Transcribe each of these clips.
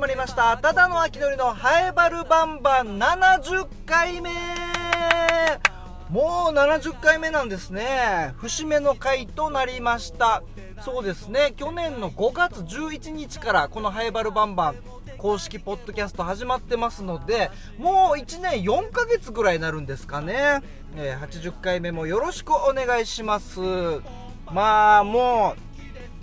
まりました。ただの秋のりのハエバルバンバン70回目。もう70回目なんですね。節目の回となりました。そうですね。去年の5月11日からこのハエバルバンバン公式ポッドキャスト始まってますのでもう1年4ヶ月ぐらいになるんですかね、え、80回目もよろしくお願いします。まあも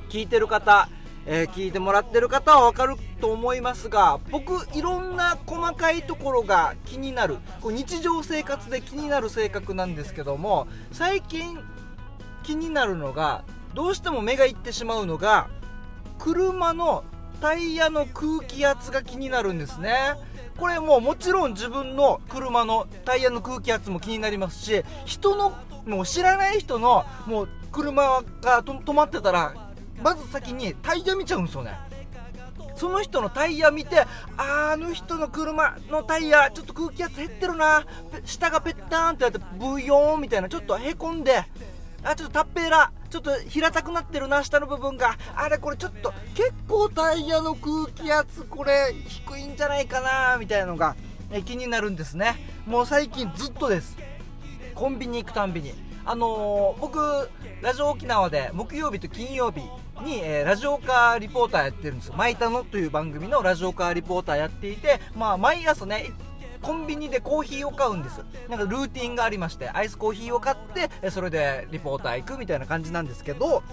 う聞いてる方えー、聞いてもらってる方はわかると思いますが僕いろんな細かいところが気になるこう日常生活で気になる性格なんですけども最近気になるのがどうしても目がいってしまうのが車のタイヤの空気圧が気になるんですね。これももちろん自分の車のタイヤの空気圧も気になりますし人のもう知らない人のもう車が止まってたらまず先にタイヤ見ちゃうんですよね。その人のタイヤ見てあの人の車のタイヤちょっと空気圧減ってるな。下がぺったんってやってブヨーンみたいなちょっとへこんであちょっとタッペーラちょっと平たくなってるな下の部分が。あれこれちょっと結構タイヤの空気圧これ低いんじゃないかなみたいなのが気になるんですね。もう最近ずっとです。コンビニ行くたんびに。あのー、僕ラジオ沖縄で木曜日と金曜日に、えー、ラジオカーリポーターやってるんですよ。マイタノという番組のラジオカーリポーターやっていて、まあ、毎朝ね、コンビニでコーヒーを買うんです。なんかルーティンがありまして、アイスコーヒーを買って、それでリポーター行くみたいな感じなんですけど、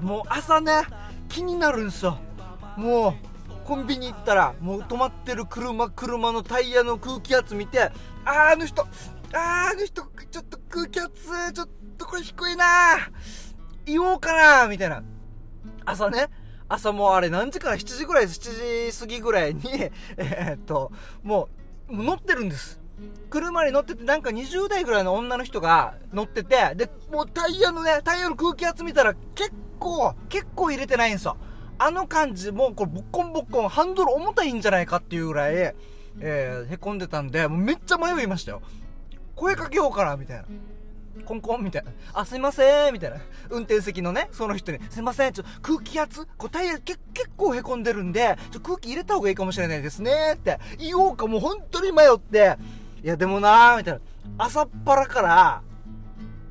もう朝ね、気になるんですよ。もう、コンビニ行ったら、もう止まってる車、車のタイヤの空気圧見て、あー、あの人、あー、あの人、ちょっと空気圧、ちょっとこれ低いな言おうかなみたいな。朝ね、朝もうあれ何時から ?7 時ぐらいで。7時過ぎぐらいに、え、っと、もう、乗ってるんです。車に乗っててなんか20代ぐらいの女の人が乗ってて、で、もうタイヤのね、タイヤの空気圧見たら結構、結構入れてないんですよ。あの感じ、もうこれボッコンボッコン、ハンドル重たいんじゃないかっていうぐらい、えー、へこんでたんで、もうめっちゃ迷いましたよ。声かけようかな、みたいな。コンコンみたいな。あ、すいませんみたいな。運転席のね、その人に、すいませんちょ、空気圧？こうタイヤけ結構凹んでるんで、ちょ、空気入れた方がいいかもしれないですねって言おうかもう本当に迷って、いやでもなーみたいな。朝っぱらから、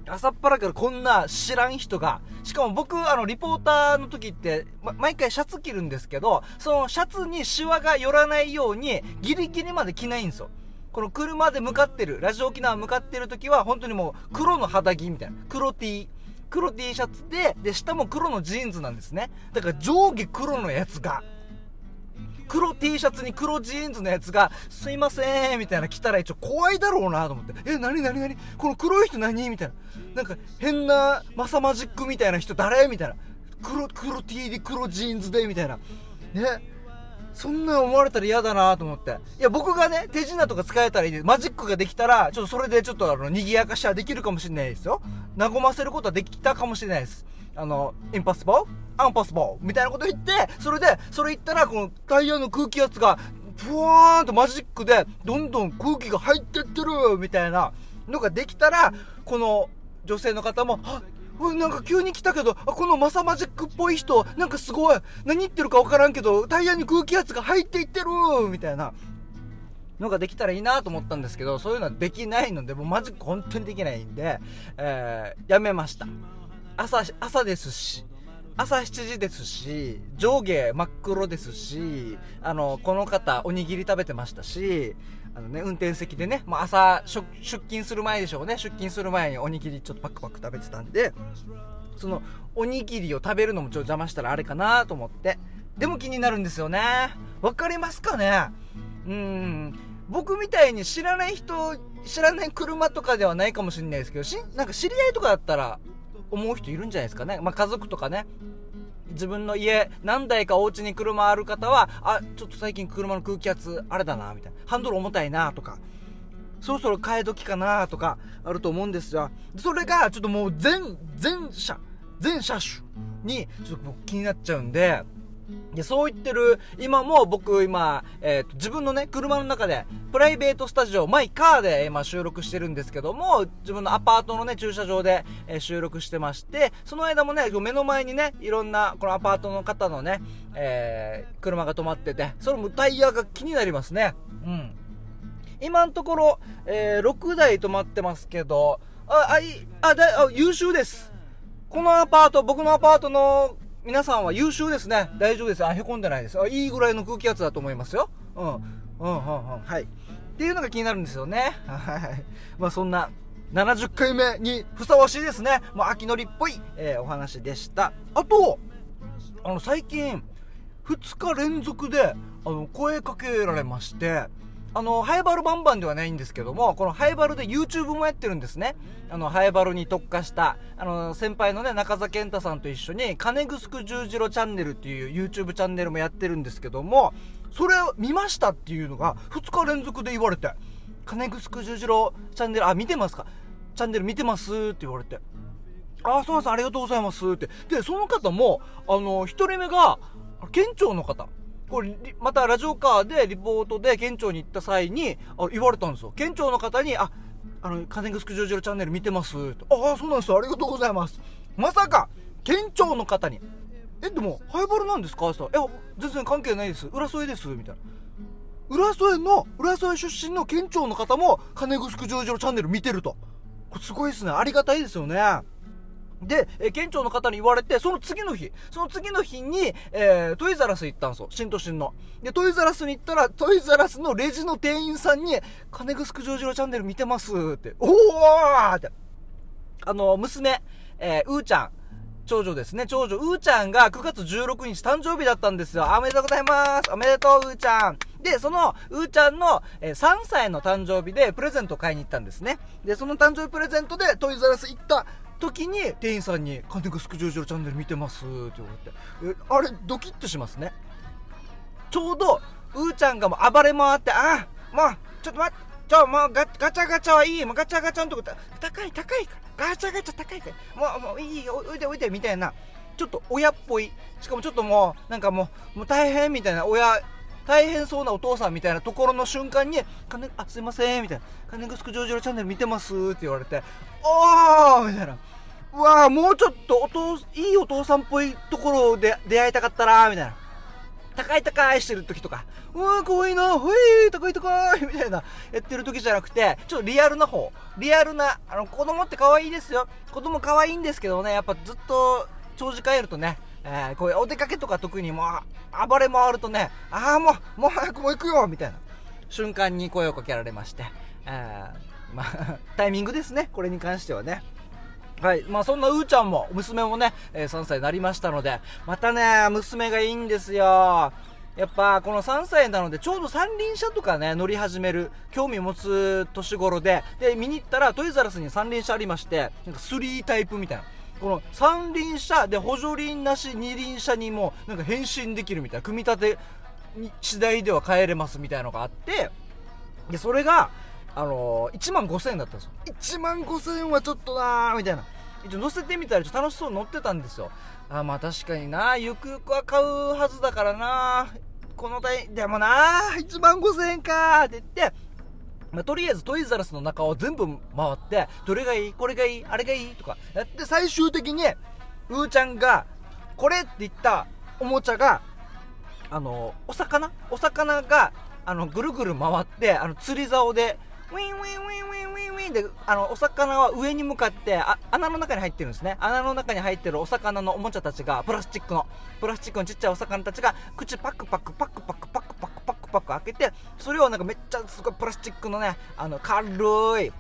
朝っぱらからこんな知らん人が、しかも僕、あの、リポーターの時って、ま、毎回シャツ着るんですけど、そのシャツにシワが寄らないように、ギリギリまで着ないんですよ。この車で向かってる、ラジオ沖縄向かってる時は、本当にもう黒の肌着みたいな。黒 T。黒 T シャツで、で、下も黒のジーンズなんですね。だから上下黒のやつが、黒 T シャツに黒ジーンズのやつが、すいません、みたいな来たら一応怖いだろうなと思って。え、なになになにこの黒い人何？みたいな。なんか変なマサマジックみたいな人誰？みたいな。黒、黒 T で黒ジーンズで、みたいな。ね？そんな思われたら嫌だなと思って。いや、僕がね、手品とか使えたらいいです、マジックができたら、ちょっとそれでちょっとあの、賑やかしはできるかもしれないですよ。和ませることはできたかもしれないです。あの、 impossible impossible みたいなこと言って、それで、それ言ったら、このタイヤの空気圧が、ふわーんとマジックで、どんどん空気が入ってってるみたいなのができたら、この女性の方も、はっなんか急に来たけど、このマサマジックっぽい人、なんかすごい、何言ってるかわからんけど、タイヤに空気圧が入っていってるみたいな。のができたらいいなと思ったんですけど、そういうのはできないので、もうマジック本当にできないんで、えー、やめました。朝、朝ですし、朝7時ですし、上下真っ黒ですし、あの、この方、おにぎり食べてましたし、あのね、運転席でね、まあ、朝出勤する前でしょうね。出勤する前におにぎりちょっとパクパク食べてたんで、その、おにぎりを食べるのもちょっと邪魔したらあれかなと思って。でも気になるんですよね。わかりますかね？うん。僕みたいに知らない人、知らない車とかではないかもしれないですけど、し、なんか知り合いとかだったら、思う人いるんじゃないですかね。まあ、家族とかね。自分の家、何台かお家に車ある方は、あ、ちょっと最近車の空気圧、あれだな、みたいな。ハンドル重たいな、とか。そろそろ替え時かな、とか、あると思うんですが。それが、ちょっともう全、全車、全車種に、ちょっと僕気になっちゃうんで、で、そう言ってる、今も僕今、えっ、ー、と、自分のね、車の中で、プライベートスタジオ、マイカーで今収録してるんですけども、自分のアパートのね、駐車場で、えー、収録してまして、その間もね、目の前にね、いろんな、このアパートの方のね、えー、車が止まってて、それもタイヤが気になりますね。うん。今のところ、えー、6台止まってますけど、あ、あ、い、あ、だ、あ、優秀です。このアパート、僕のアパートの皆さんは優秀ですね。大丈夫です。あ、へこんでないです。あ、いいぐらいの空気圧だと思いますよ。うん。うん、うん、うん。はい。っていうのが気になるんですよね。はい。まあそんな、70回目にふさわしいですね。まあ秋のりっぽい、えー、お話でした。あと、あの最近、2日連続で、あの、声かけられまして、あの、ハイバルバンバンではないんですけども、このハイバルで YouTube もやってるんですね。あの、ハイバルに特化した、あの、先輩のね、中澤健太さんと一緒に、金ぐすく十字路チャンネルっていう YouTube チャンネルもやってるんですけども、それを見ましたっていうのが、2日連続で言われて、金ぐすく十字路チャンネル、あ、見てますか？チャンネル見てますって言われて。あ、そうなんです、ありがとうございますって。で、その方も、あの、一人目が、県庁の方。これ、またラジオカーでリポートで県庁に行った際に、あ言われたんですよ。県庁の方に、あ、あの、金城ジョージロチャンネル見てますああ、そうなんですありがとうございます。まさか、県庁の方に、え、でも、ハイバルなんですか？って言ったら、いや、全然関係ないです。浦添です。みたいな。浦添の、浦添出身の県庁の方も、金城ジョージロチャンネル見てると。これすごいですね。ありがたいですよね。で、えー、県庁の方に言われて、その次の日、その次の日に、えー、トイザラス行ったんですよ。新都心の。で、トイザラスに行ったら、トイザラスのレジの店員さんに、金ぐすくジョージロチャンネル見てますって、おーって。あの、娘、えー、うーちゃん、長女ですね。長女、うーちゃんが9月16日誕生日だったんですよ。おめでとうございます。おめでとう、うーちゃん。で、その、うーちゃんの、えー、3歳の誕生日でプレゼント買いに行ったんですね。で、その誕生日プレゼントでトイザラス行った時に店員さんに「金子スクジョージロチャンネル見てます」って言われてあれドキッとしますねちょうどうーちゃんがもう暴れ回って「あもうちょっと待ってちょもうガガチャガチャはいいもうガチャガチャのとこ高い高いガチャガチャ高いからもうもういいおいでおいでみたいなちょっと親っぽいしかもちょっともうなんかもうもう大変みたいな親大変そうなお父さんみたいなところの瞬間に、金、あ、すいません、みたいな。金ぐすくジョージロチャンネル見てますって言われて、おーみたいな。わーもうちょっとお父、いいお父さんっぽいところで出会いたかったなみたいな。高い高いしてる時とか、うわー、かわいいな、ほい高い高いみたいな、やってる時じゃなくて、ちょっとリアルな方。リアルな、あの、子供って可愛いですよ。子供可愛いんですけどね、やっぱずっと長時間いるとね、えー、こういうお出かけとか特にもう、暴れ回るとね、ああ、もう、もう早くもう行くよみたいな瞬間に声をかけられまして、えー、まあ、タイミングですね、これに関してはね。はい。まあ、そんなうーちゃんも、娘もね、えー、3歳になりましたので、またね、娘がいいんですよ。やっぱ、この3歳なので、ちょうど三輪車とかね、乗り始める、興味持つ年頃で、で、見に行ったら、トイザラスに三輪車ありまして、なんか3タイプみたいな。この三輪車で補助輪なし二輪車にもなんか変身できるみたいな組み立て次第では変えれますみたいなのがあってでそれがあのー、1万5000円だったんですよ1万5000円はちょっとなーみたいな一応乗せてみたらちょっと楽しそうに乗ってたんですよ。あまあ確かにな。ゆくゆくは買うはずだからな。この台でもな。1万5000円か。って言って。まあ、とりあえずトイザラスの中を全部回って、どれがいい？これがいい？あれがいい？とか。やって最終的に、うーちゃんが、これって言ったおもちゃが、あの、お魚？お魚が、あの、ぐるぐる回って、あの、釣り竿で、ウィンウィンウィンウィンウィンで、あの、お魚は上に向かって、あ、穴の中に入ってるんですね。穴の中に入ってるお魚のおもちゃたちが、プラスチックの、プラスチックのちっちゃいお魚たちが、口パクパクパクパクパクパクパクパク開けて、それをなんかめっちゃすごいプラスチックのね、あの、軽い、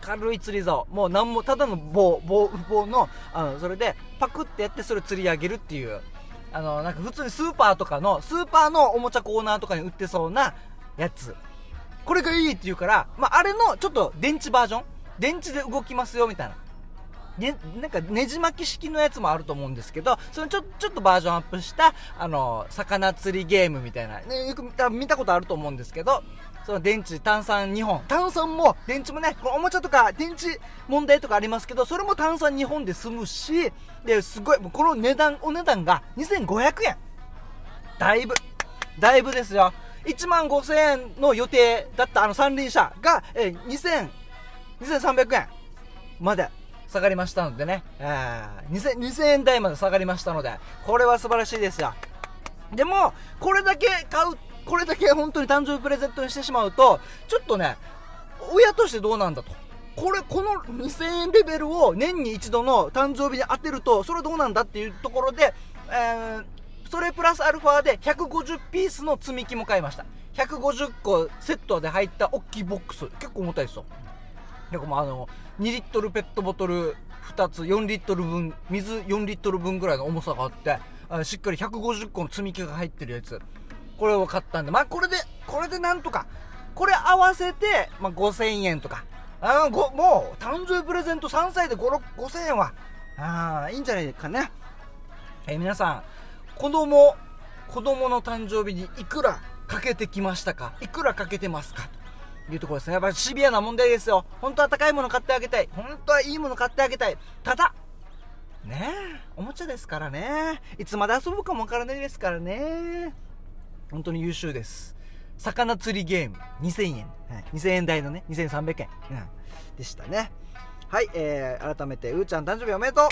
軽い釣り竿。もうなんも、ただの棒、棒、棒の、あの、それで、パクってやってそれ釣り上げるっていう、あの、なんか普通にスーパーとかの、スーパーのおもちゃコーナーとかに売ってそうなやつ。これがいいって言うから、まあ、あれのちょっと電池バージョン？電池で動きますよみたいな。ね、なんかねじ巻き式のやつもあると思うんですけど、そのちょ、ちょっとバージョンアップした、あの、魚釣りゲームみたいな、ね、よく見たことあると思うんですけど、その電池、炭酸2本。炭酸も、電池もね、このおもちゃとか電池問題とかありますけど、それも炭酸2本で済むし、で、すごい、この値段、お値段が2500円。だいぶだいぶですよ1万5000円の予定だったあの三輪車が、えー、2000 2300円まで。下がりましたのでね、えー、2000, 2000円台まで下がりましたのでこれは素晴らしいですよ。でもこれだけ買うこれだけ本当に誕生日プレゼントにしてしまうとちょっとね親としてどうなんだと。これこの2000円レベルを年に一度の誕生日に当てるとそれはどうなんだっていうところで、えー、それプラスアルファで150ピースの積み木も買いました。150個セットで入った大きいボックス。結構重たいですよ。でもあの2リットルペットボトル2つ4リットル分水4リットル分ぐらいの重さがあってあしっかり150個の積み木が入ってるやつ。これを買ったんで。まあこれでこれでなんとかこれ合わせて、まあ、5000円とか。あごもう誕生日プレゼント3歳で5000円は。あいいんじゃないかね、え、皆さん子供子供の誕生日にいくらかけてきましたか？いくらかけてますか？というところですね。やっぱりシビアな問題ですよ。本当は高いもの買ってあげたい。本当はいいもの買ってあげたい。ただねえおもちゃですからね。いつまで遊ぶかもわからないですからね。本当に優秀です。魚釣りゲーム。2000円、はい、2000円台のね。2300円、うん、でしたね。はい、えー、改めてうーちゃん誕生日おめでとう。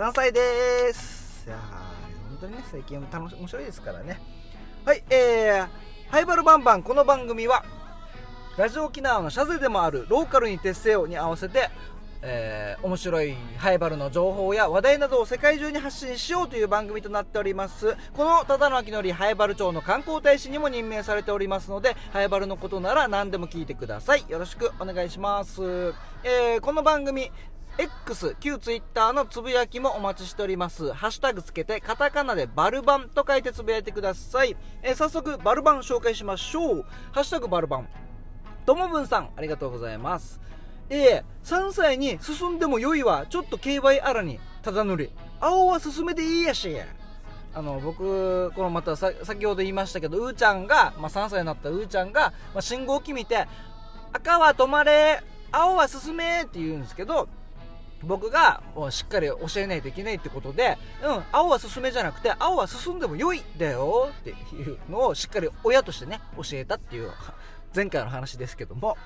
3歳です。当にね最近楽し面白いですからね。はいえー、ハイバルバンバンこの番組はラジオ沖縄のシャゼでもあるローカルに徹せよに合わせてえー、面白いハイバルの情報や話題などを世界中に発信しようという番組となっております。この忠野明則ハイバル町の観光大使にも任命されておりますのでハイバルのことなら何でも聞いてください。よろしくお願いします、えー、この番組 X、旧 Twitter のつぶやきもお待ちしております。ハッシュタグつけて、カタカナでバルバンと書いてつぶやいてください。えー、早速、バルバン紹介しましょう。ハッシュタグバルバン。ともぶんさん、ありがとうございます。ええ3歳に進んでも良いわちょっと競売あらにただ塗り青は進めていいやしあの僕このまた先ほど言いましたけどうーちゃんが、まあ、3歳になったうーちゃんが、まあ、信号機見て赤は止まれ青は進めって言うんですけど僕がもうしっかり教えないといけないってことで、うん、青は進めじゃなくて、青は進んでも良いだよっていうのをしっかり親としてね、教えたっていう前回の話ですけども、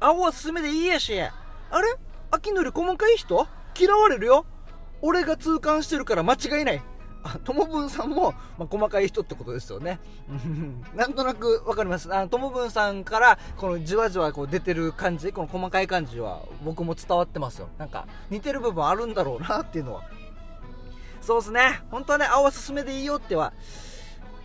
青は進めでいいやし。あれ？秋のり細かい人？嫌われるよ。俺が痛感してるから間違いない。あ、ともぶんさんも、まあ、細かい人ってことですよね。なんとなくわかります。あの、ともぶんさんから、このじわじわこう出てる感じ、この細かい感じは僕も伝わってますよ。なんか、似てる部分あるんだろうなっていうのは。そうですね。本当はね、青は進めでいいよっては、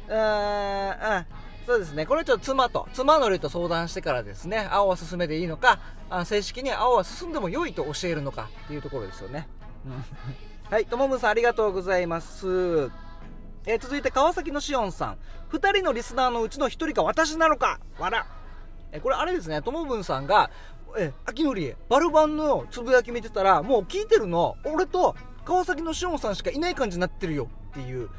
うーん、うん。そうですね。これちょっと妻と、妻のりと相談してからですね、青は進めでいいのか、あ正式に青は進んでも良いと教えるのかっていうところですよね。うんはい、ともむさんありがとうございます。えー、続いて川崎のしおんさん。2人のリスナーのうちの1人が私なのかわら。えー、これあれですね、ともぶんさんが、えー、秋のり、バルバンのつぶやき見てたら、もう聞いてるの、俺と川崎のしおんさんしかいない感じになってるよっていう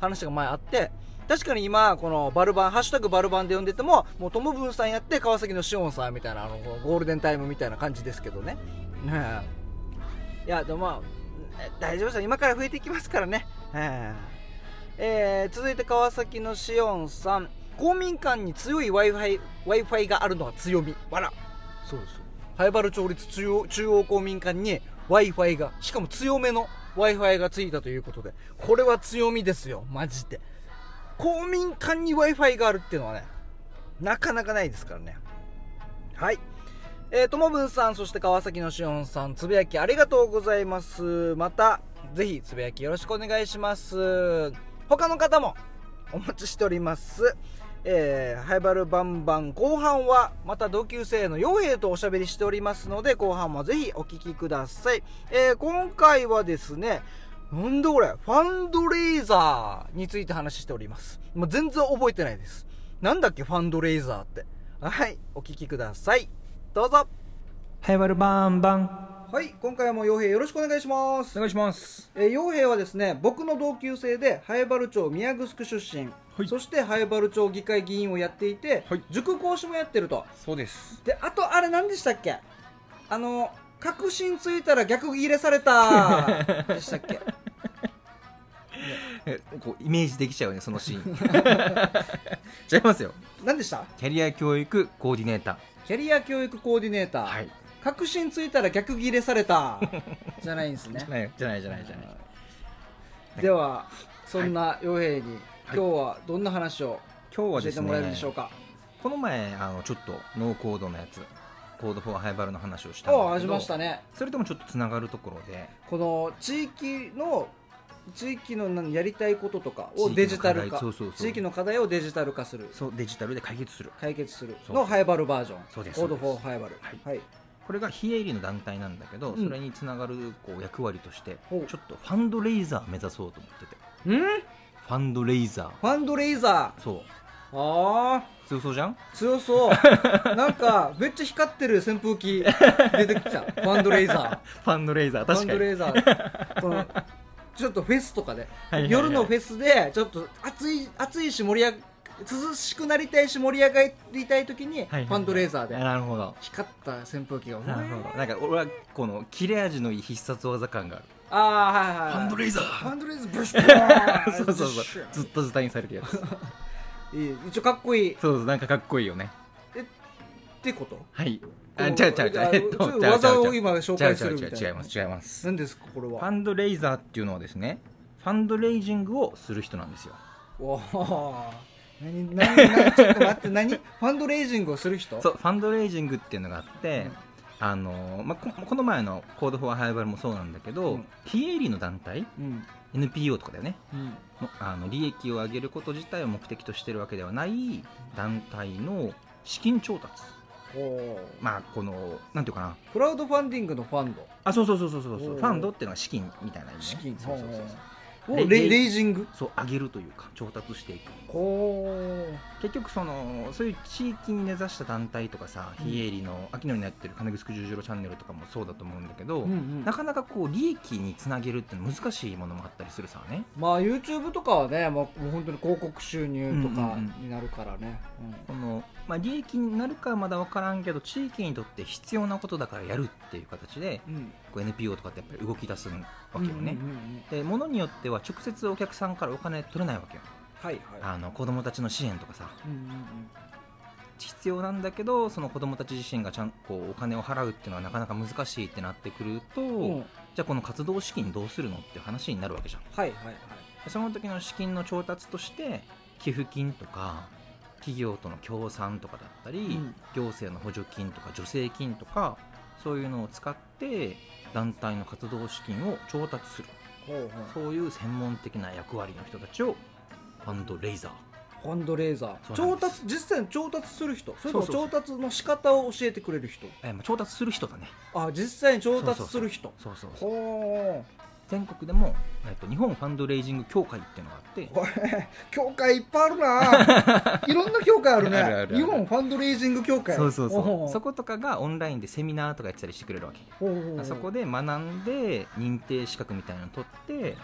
話が前あって、確かに今、このバルバン、ハッシュタグバルバンで呼んでても、もうトムブンさんやって川崎のシオンさんみたいな、あの、ゴールデンタイムみたいな感じですけどね。ねいや、でもまあ、大丈夫ですよ。今から増えていきますからね。えー、続いて川崎のシオンさん。公民館に強い Wi-Fi, Wi-Fi があるのが強み。わら。そうですよ。ハイバル町立中央中央公民館に Wi-Fi が、しかも強めの Wi-Fi がついたということで、これは強みですよ。マジで。公民館に Wi-Fi があるっていうのはね、なかなかないですからね。はい。えー、ともぶんさん、そして川崎のしおんさん、つぶやきありがとうございます。また、ぜひつぶやきよろしくお願いします。他の方もお待ちしております。えー、ハイバルバンバン後半はまた同級生の傭兵とおしゃべりしておりますので後半もぜひお聴きください、えー、今回はですねなんだこれファンドレーザーについて話しております。もう全然覚えてないです。なんだっけファンドレーザーって。はい、お聞きください。どうぞ。ハイバルバンバン。はい、今回も傭兵よろしくお願いします。お願いします。えー、傭兵はですね、僕の同級生で、ハイバル町宮城出身、はい、そしてハイバル町議会議員をやっていて、はい、塾講師もやってると。そうです。で、あとあれ何でしたっけ？あの、確信ついたら逆入れされた でしたっけ？え こうイメージできちゃうねそのシーン 違いますよ何でした？キャリア教育コーディネータキャリア教育コーディネーター、ーはい。核心ついたら逆ギレされた。じゃないんですね。じゃないじゃないじゃないじゃない。ではそんな洋平に、はい。今日はどんな話を今日はです教えてもらえるねでしょうか、この前あのちょっとノーコードのやつ Code for ハイバルの話をしたんだけどああしましたね。それともちょっとつながるところで。この地域の地域の何やりたいこととかをデジタル化。地域の課題そうそうそう。地域の課題をデジタル化する。そうデジタルで解決する。解決する。のハイバルバージョン。そうですコードフォーハイバル。はい。はい、これが非営利の団体なんだけど、うん。それにつながるこう役割としてちょっとファンドレイザー目指そうと思ってて。うん？フファンドレイザー。ァンドレイザそう。ーああ強そうじゃん？強そう。なんかめっちゃ光ってる扇風機出てきたファンドレイザファンドレイザーーファ確かに。ンドレイザー。このちょっとフェスとかで、夜のフェスでちょっと暑い暑いし盛り上が涼しくなりたいし盛り上がりたい時に、ファンドレーザーでなるほど。光った扇風機がなるほど。なんか俺はこの切れ味のいい必殺技感がある。ああはいはいはい。ファンドレイザー。ファンドレーザーブシュー そうそうそう。ずっとズタにされるやつ。一応かっこいい。っそうそうなんかかっこいいよね。てこと？はい。こあう違う違う違う。あえっと技を今紹介するみたいな。違います違います何ですかこれは？ファンドレイザーっていうのはですねファンドレイジングをする人なんですよ。おお何何何ちょっと待って 何？ファンドレイジングをする人？そうファンドレイジングっていうのがあって、あのまあ、ここの前のコードフォアハイバルもそうなんだけど、うん。非営利の団体？うん、NPO とかだよね。うん、のあの利益を上げること自体を目的としてるわけではない団体の資金調達まあこのなんていうかな。クラウドファンディングのファンド。あそうそうそうそうそう。ファンドっていうのは資金みたいな意味ね。資金。そうそうそうそう。おレレイジング？そう上げるというか調達していく。ほ結局そのそういう地域に根ざした団体とかさうん。非営利の秋のにやってる金城十字路チャンネルとかもそうだと思うんだけど、う、うんうん。なかなかこう利益につなげるって難しいものもあったりするさね。まあ YouTube とかはねもうもう本当に広告収入とかになるからね、この、まあ、利益になるかはまだ分からんけど地域にとって必要なことだからやるっていう形でうん。うんこう NPO とかってやっぱり動き出すわけよね、で物によっては直接お客さんからお金取れないわけよ。はいはい。あの子供たちの支援とかさ。うんうん必要なんだけどその子供たち自身がちゃんこうお金を払うっていうのはなかなか難しいってなってくると、うん。うんじゃあこの活動資金どうするのって話になるわけじゃん。はいはいはい。でその時の資金の調達として寄付金とか企業との協賛とかだったり、うん。行政の補助金とか助成金とかそういうのを使って団体の活動資金を調達するそういう専門的な役割の人たちをファンドレイザー。ファンドレーザー。調達実際に調達する人。それとも調達の仕方を教えてくれる人。えーまあ調達する人だね。あ実際に調達する人。そうそうそう。ほ全国でも、えっと、日本ファンドレイジング協会っていうのがあって。協会いっぱいあるな。いろんな協会あるね。あるある日本ファンドレイジング協会。そうそうほそう。そことかがオンラインでセミナーとかやってたりしてくれるわけ。そこで学んで認定資格みたいなのを取って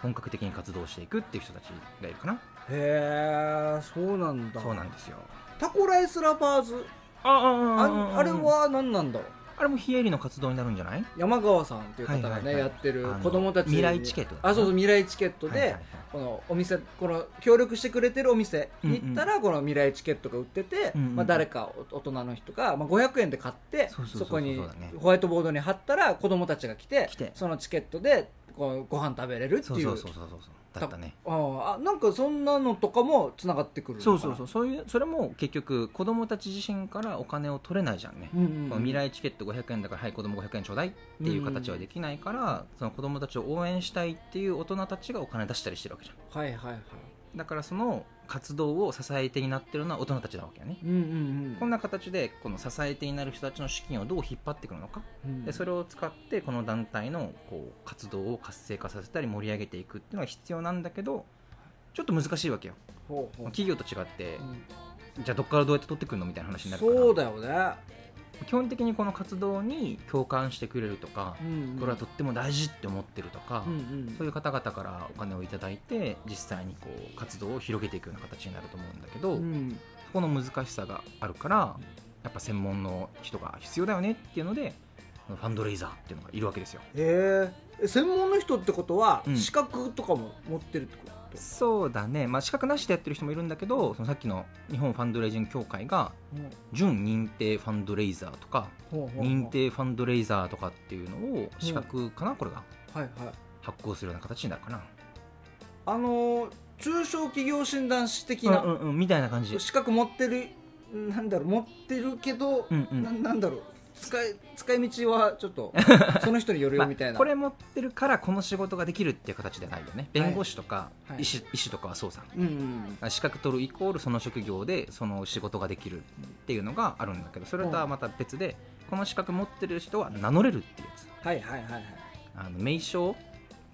本格的に活動していくっていう人たちがいるかな。へえそうなんだ。そうなんですよ。タコライスラバーズ？あああれは何なんだろうあれも非営利の活動になるんじゃない？山川さんっていう方がね、はいはいはい。やってる子供たちに未来チケット。あそうそう未来チケットで、はいはいはい。このお店この協力してくれてるお店に行ったら、この未来チケットが売ってて、うんうんまあ、誰かお大人の人が、まあ、500円で買ってそうそうそうそう。こにホワイトボードに貼ったら子供たちが来て来て。そのチケットでこうご飯食べれるっていうだったね。ああなんかそんなのとかもつながってくるそうそうそう。そういうそれも結局子供たち自身からお金を取れないじゃんね、うんうんうん。この未来チケット500円だからはい子供500円ちょうだいっていう形はできないから、その子供たちを応援したいっていう大人たちがお金出したりしてるわけじゃん。はいはいはいだからその活動を支え手になってるのは大人たちなわけよね、うんうんこんな形でこの支え手になる人たちの資金をどう引っ張ってくるのか、うん。でそれを使ってこの団体のこう活動を活性化させたり盛り上げていくっていうのが必要なんだけどちょっと難しいわけよ。企業と違ってうん。じゃあどっからどうやって取ってくるのみたいな話になるから。そうだよね、基本的にこの活動に共感してくれるとか、うんうん。これはとっても大事って思ってるとか、うんうん。そういう方々からお金をいただいて実際にこう活動を広げていくような形になると思うんだけど、うん。そこの難しさがあるからやっぱ専門の人が必要だよねっていうのでファンドレイザーっていうのがいるわけですよ。へえ専門の人ってことはうん。資格とかも持ってるってこと、と。そうだね、まあ、資格なしでやってる人もいるんだけどそのさっきの日本ファンドレイジング協会が準認定ファンドレイザーとか認定ファンドレイザーとかっていうのを資格かなこれが。はいはい。発行するような形になるかな。あのー中小企業診断士的な、うんうんうんみたいな感じ。資格持ってるなんだろう持ってるけど、うんうん。ななんだろう使い使い道はちょっと その人によるまあよみたいな、これ持ってるからこの仕事ができるっていう形ではないよね。弁護士とかはい。医師,、医師とかはそうさうんうん資格取るイコールその職業でその仕事ができるっていうのがあるんだけどそれとはまた別でこの資格持ってる人は名乗れるっていうやつ。はいはいはいはい。あの名称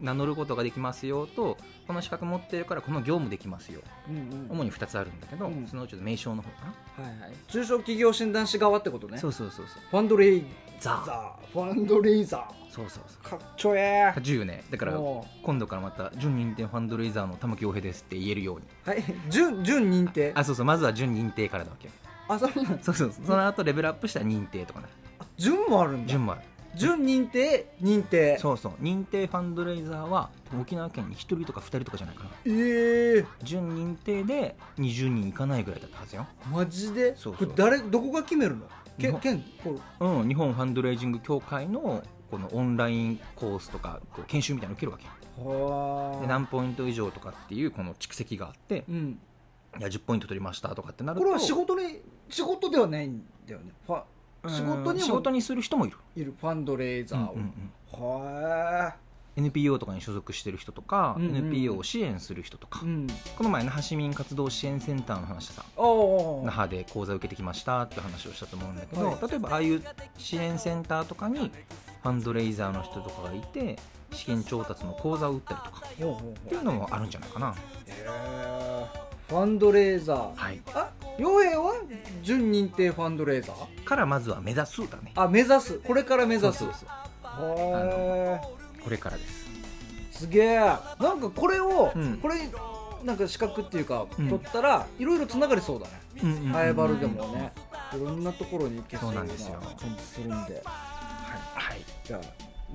名乗ることができますよとこの資格持ってるからこの業務できますよ。うんうん。主に2つあるんだけど、うん。そのうちの名称の方かな、はいはい。中小企業診断士側ってことね。そうそうそうそう。ファンドレイザザー。ファンドレイザー。そうそうそう。かっちょええ。10ね。だからお今度からまた準認定ファンドレイザーの玉木洋平ですって言えるように。はい。準準認定？あそうそう。まずは準認定からだわけ。よあそうなんそうそう。そうその後レベルアップしたら認定とかね。あ準もあるんだ。順もある準認定認定。そうそう。認定ファンドレイザーは沖縄県に1人とか2人とかじゃないかな。ええ。準認定で20人いかないぐらいだったはずよ。マジで？そうそう。これ誰どこが決めるの？け県こうん、日本ファンドレイジング協会のこのオンラインコースとかこう研修みたいなの受けるわけで何ポイント以上とかっていうこの蓄積があってうん。いや10ポイント取りましたとかってなると。これは仕事に仕事ではないんだよね。ファうん仕事にも仕事にする人もいる、いる。ファンドレイザーを、は NPO とかに所属してる人とか、うんうん NPO を支援する人とか、いうん。この前那覇市民活動支援センターの話でさおお那覇で講座を受けてきましたって話をしたと思うんだけど、はい。例えばああいう支援センターとかにファンドレイザーの人とかがいて資金調達の講座を打ったりとか。っていうのもあるんじゃないかな。へーファンドレーザー。はい。あ傭兵は準認定ファンドレーザー？からまずは目指すだね。あ目指す。これから目指す。そうそうそう。へこれからです。ーすげえ。なんかこれを、うん。これなんか資格っていうか、うん。取ったらいろいろつながりそうだね。うんうんうんハエバルでもね。いろんなところに行けそうそうな感なんですよ。じするんで。はい。じゃあ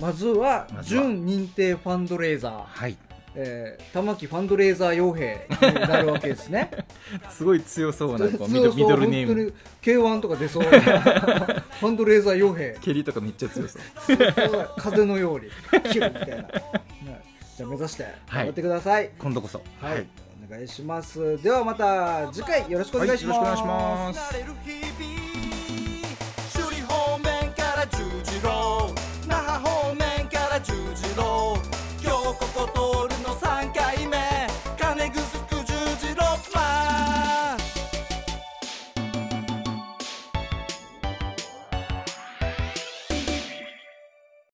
まずはまずは。準認定ファンドレーザー、はいえー、玉木ファンドレーザー傭兵になるわけですね。すごい強そうなミドルネームそう本当に K1 とか出そうな。ファンドレーザー傭兵。蹴りとかめっちゃ強そう。風のようにみたいな、ねじゃあ目指して頑張ってください。今度こそ。はい、お願いします。ではまた次回よろしくお願いします、はいよろしくお願いします